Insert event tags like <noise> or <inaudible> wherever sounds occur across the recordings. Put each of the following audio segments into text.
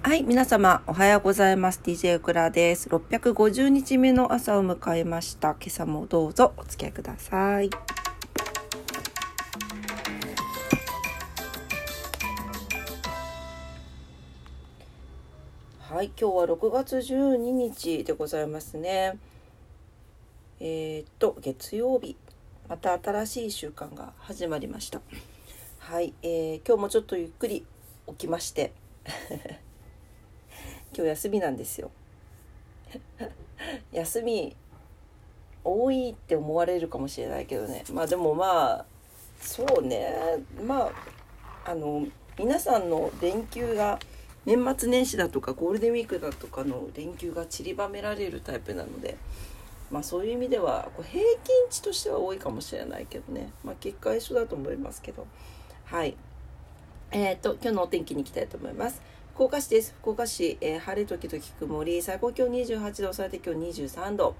はい、皆様おはようございます。DJ クラです。650日目の朝を迎えました。今朝もどうぞお付き合いください。はい、今日は6月12日でございますね。えー、っと、月曜日、また新しい習慣が始まりました。はい、えー、今日もちょっとゆっくり起きまして。今日休みなんですよ。<laughs> 休み多いって思われるかもしれないけどね。まあでもまあそうね。まああの皆さんの連休が年末年始だとかゴールデンウィークだとかの連休が散りばめられるタイプなのでまあそういう意味ではこう平均値としては多いかもしれないけどね。まあ結果一緒だと思いますけど。はい。えっ、ー、と今日のお天気に行きたいと思います。福岡市です。福岡市、えー、晴れ時々曇り、最高気温28度、最低気温23度。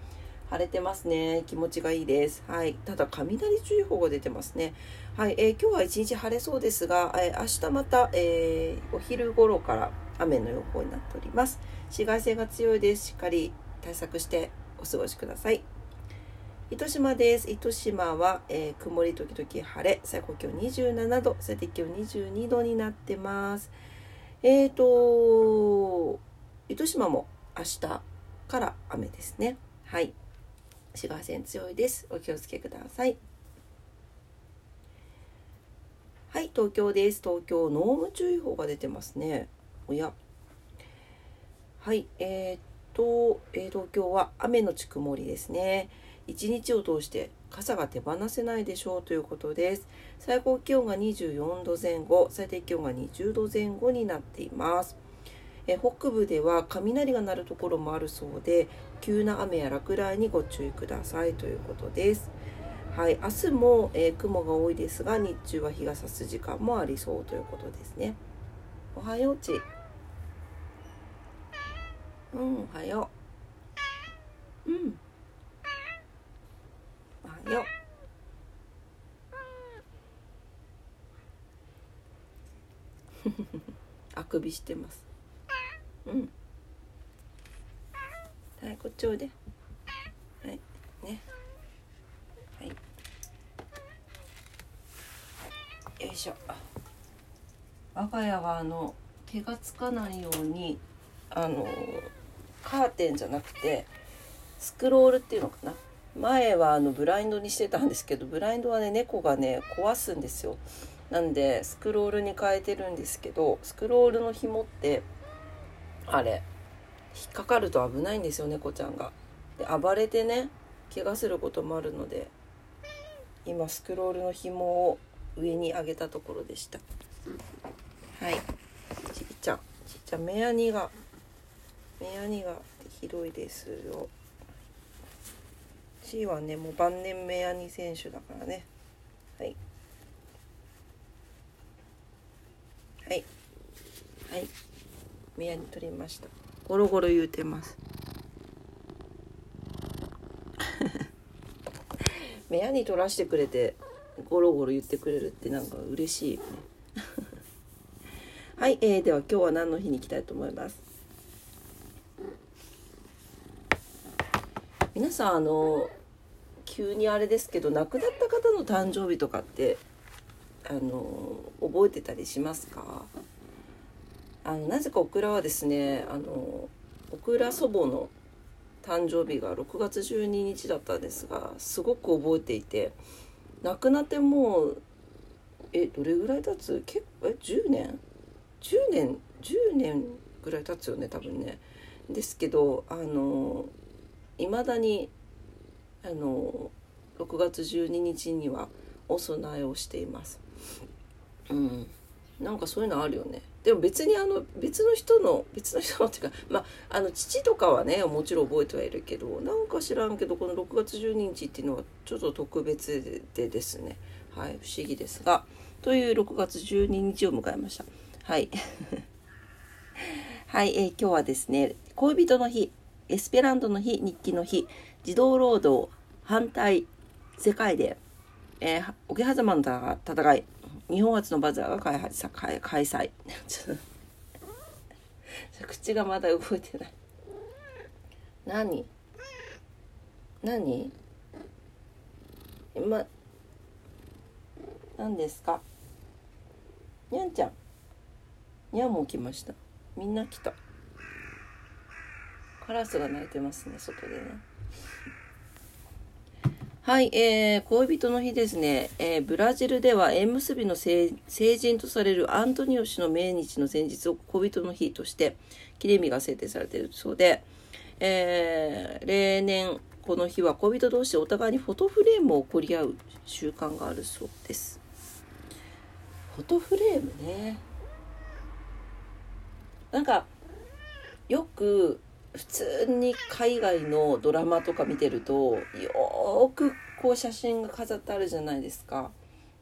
晴れてますね。気持ちがいいです。はい。ただ、雷注意報が出てますね。はい。えー、今日は一日晴れそうですが、えー、明日また、えー、お昼頃から雨の予報になっております。紫外線が強いです。しっかり対策してお過ごしください。糸島です。糸島は、えー、曇り時々晴れ、最高気温27度、最低気温22度になってます。えーと、糸島も明日から雨ですね。はい。紫外線強いです。お気をつけください。はい、東京です。東京、濃霧注意報が出てますね。おや。はい、えー、っと、えー、東京は雨のち曇りですね。一日を通して傘が手放せないでしょうということです。最高気温が24度前後最低気温が20度前後になっています。え北部では雷が鳴るところもあるそうで急な雨や落雷にご注意くださいということです。はい明日も、えー、雲が多いですが日中は日が差す時間もありそうということですね。おはようち。うんおはよう。うん。よ。<laughs> あくびしてます。うん。はいこっちおいで。はいね。はい。よいしょ。我が家はあの毛がつかないようにあのカーテンじゃなくてスクロールっていうのかな前はあのブラインドにしてたんですけどブラインドはね猫がね壊すんですよ。なんでスクロールに変えてるんですけどスクロールの紐ってあれ引っかかると危ないんですよ猫ちゃんが。で暴れてね怪我することもあるので今スクロールの紐を上に上げたところでした。はい。ちっちゃんちっちゃん目やにが目やにが広いですよ。C はねもう晩年目アニ選手だからね。はい。はい。はい。目アニ取りました。ゴロゴロ言うてます。<laughs> 目アニ取らしてくれてゴロゴロ言ってくれるってなんか嬉しいよね。<laughs> はい、えー、では今日は何の日に行きたいと思います？皆さんあの急にあれですけど亡くなった方の誕生日とかってあの覚えてたりしますか？あのなぜかオクラはですねあのオクラ祖母の誕生日が6月12日だったんですがすごく覚えていて亡くなってもうえどれぐらい経つ？結構え10年？10年10年ぐらい経つよね多分ね。ですけどあのいまだにあの6月12日にはお供えをしています。うん、なんかそういうのあるよね。でも別にあの別の人の別の人のっていうか <laughs> まああの父とかはねもちろん覚えてはいるけどなんか知らんけどこの6月12日っていうのはちょっと特別でですねはい不思議ですがという6月12日を迎えましたはい <laughs> はい、えー、今日はですね恋人の日エスペラントの日日記の日児童労働反対世界で、えー、桶狭間の戦い日本初のバザーが開発開開催。ちがまだ動いてない。何？何？今何ですか？にゃんちゃん。にゃんも来ました。みんな来た。カラスが鳴いてますね外でね。はい、えー、恋人の日ですね、えー、ブラジルでは縁結びの成人とされるアントニオ氏の命日の前日を恋人の日として記念日が制定されているそうで、えー、例年この日は恋人同士でお互いにフォトフレームを送り合う習慣があるそうです。フォトフレームね。なんかよく普通に海外のドラマとか見てるとよくこう写真が飾ってあるじゃないですか。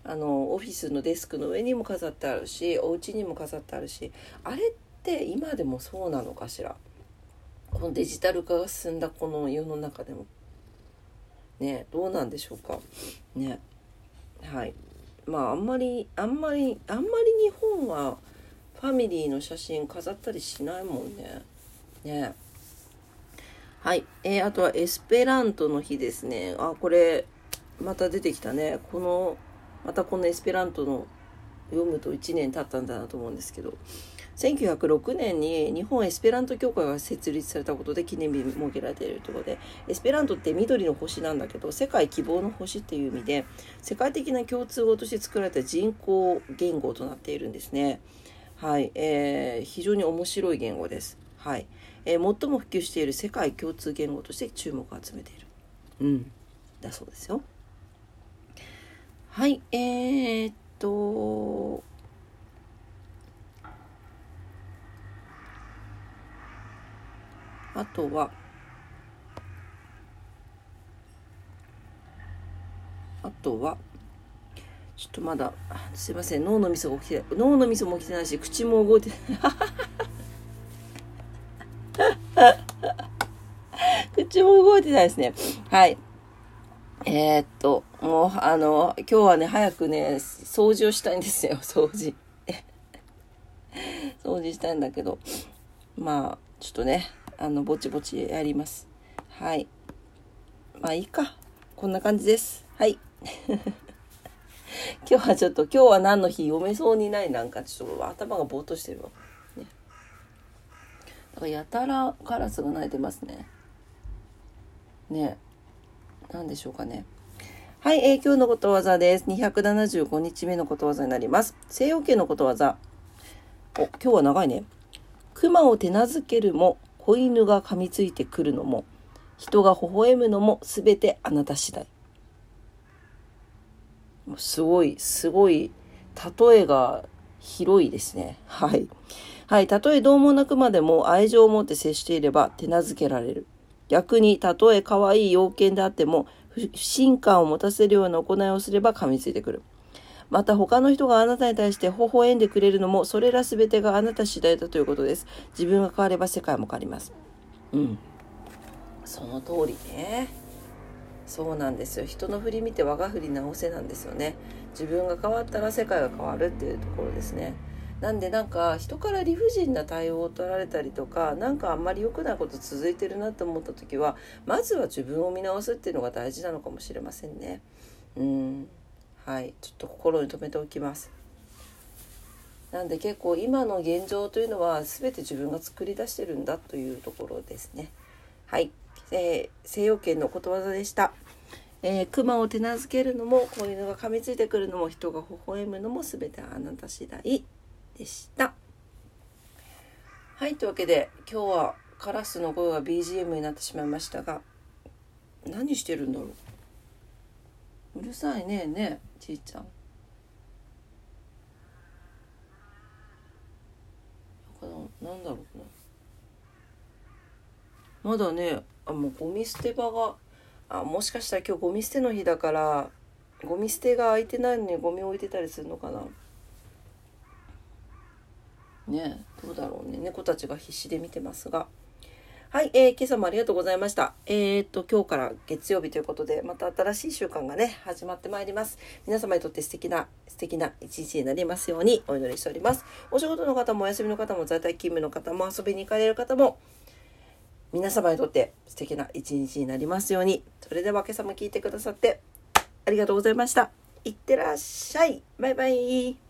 あのオフィスのデスクの上にも飾ってあるしお家にも飾ってあるし。あれって今でもそうなのかしら？このデジタル化が進んだこの世の中でも。ねどうなんでしょうか？ね。はい。まああんまりあんまりあんまり日本はファミリーの写真飾ったりしないもんね。ね。はい。えー、あとはエスペラントの日ですね。あ、これ、また出てきたね。この、またこのエスペラントの読むと1年経ったんだなと思うんですけど、1906年に日本エスペラント協会が設立されたことで記念日設けられているところで、エスペラントって緑の星なんだけど、世界希望の星っていう意味で、世界的な共通語として作られた人工言語となっているんですね。はい。えー、非常に面白い言語です。はい。えー、最も普及している世界共通言語として注目を集めている。うん。だそうですよ。はい、えー、っと、あとは、あとは、ちょっとまだ、すいません、脳のみそが起きて脳のみそも起きてないし、口も動いてない。口も動いてないですね。はい。えー、っと、もう、あの、今日はね、早くね、掃除をしたいんですよ、<laughs> 掃除。<laughs> 掃除したいんだけど、まあ、ちょっとね、あの、ぼちぼちやります。はい。まあ、いいか。こんな感じです。はい。<laughs> 今日はちょっと、今日は何の日読めそうにない、なんか、ちょっと頭がぼーっとしてるわ。ね。だからやたらカラスが鳴いてますね。ね何でしょうかね。はい、えー、今日のことわざです。275日目のことわざになります。西洋系のことわざ。お今日は長いね。熊を手なずけるも子犬が噛みついてくるのも人が微笑むのもすべてあなた次第。すごいすごい例えが広いですね。はい。はいたとえどうもなくまでも愛情を持って接していれば手なずけられる。逆に、たとえ可愛い要件であっても、不信感を持たせるような行いをすれば噛みついてくる。また他の人があなたに対して微笑んでくれるのも、それら全てがあなた次第だということです。自分が変われば世界も変わります。うん。その通りね。そうなんですよ。人の振り見て我が振り直せなんですよね。自分が変わったら世界が変わるっていうところですね。なんでなんか人から理不尽な対応を取られたりとか何かあんまり良くないこと続いてるなと思った時はまずは自分を見直すっていうのが大事なのかもしれませんね。うんはいちょっと心に留めておきます。なんで結構今の現状というのは全て自分が作り出してるんだというところですね。はい、えー、西洋圏のことわざでした。えー、熊を手なずけるのも子犬が噛みついてくるのも人が微笑むのも全てあなた次第。でした。はい、というわけで今日はカラスの声が BGM になってしまいましたが何してるんだろう？うるさいねえねちいちゃん。なんだろうな。まだねあもうゴミ捨て場があもしかしたら今日ゴミ捨ての日だからゴミ捨てが空いてないのにゴミ置いてたりするのかな。ねどうだろうね猫たちが必死で見てますがはい、えー、今朝もありがとうございました。えー、っと、今日から月曜日ということで、また新しい習慣がね、始まってまいります。皆様にとって素敵な、素敵な一日になりますようにお祈りしております。お仕事の方もお休みの方も在宅勤務の方も遊びに行かれる方も、皆様にとって素敵な一日になりますように。それでは今朝も聞いてくださってありがとうございました。いってらっしゃい。バイバイ。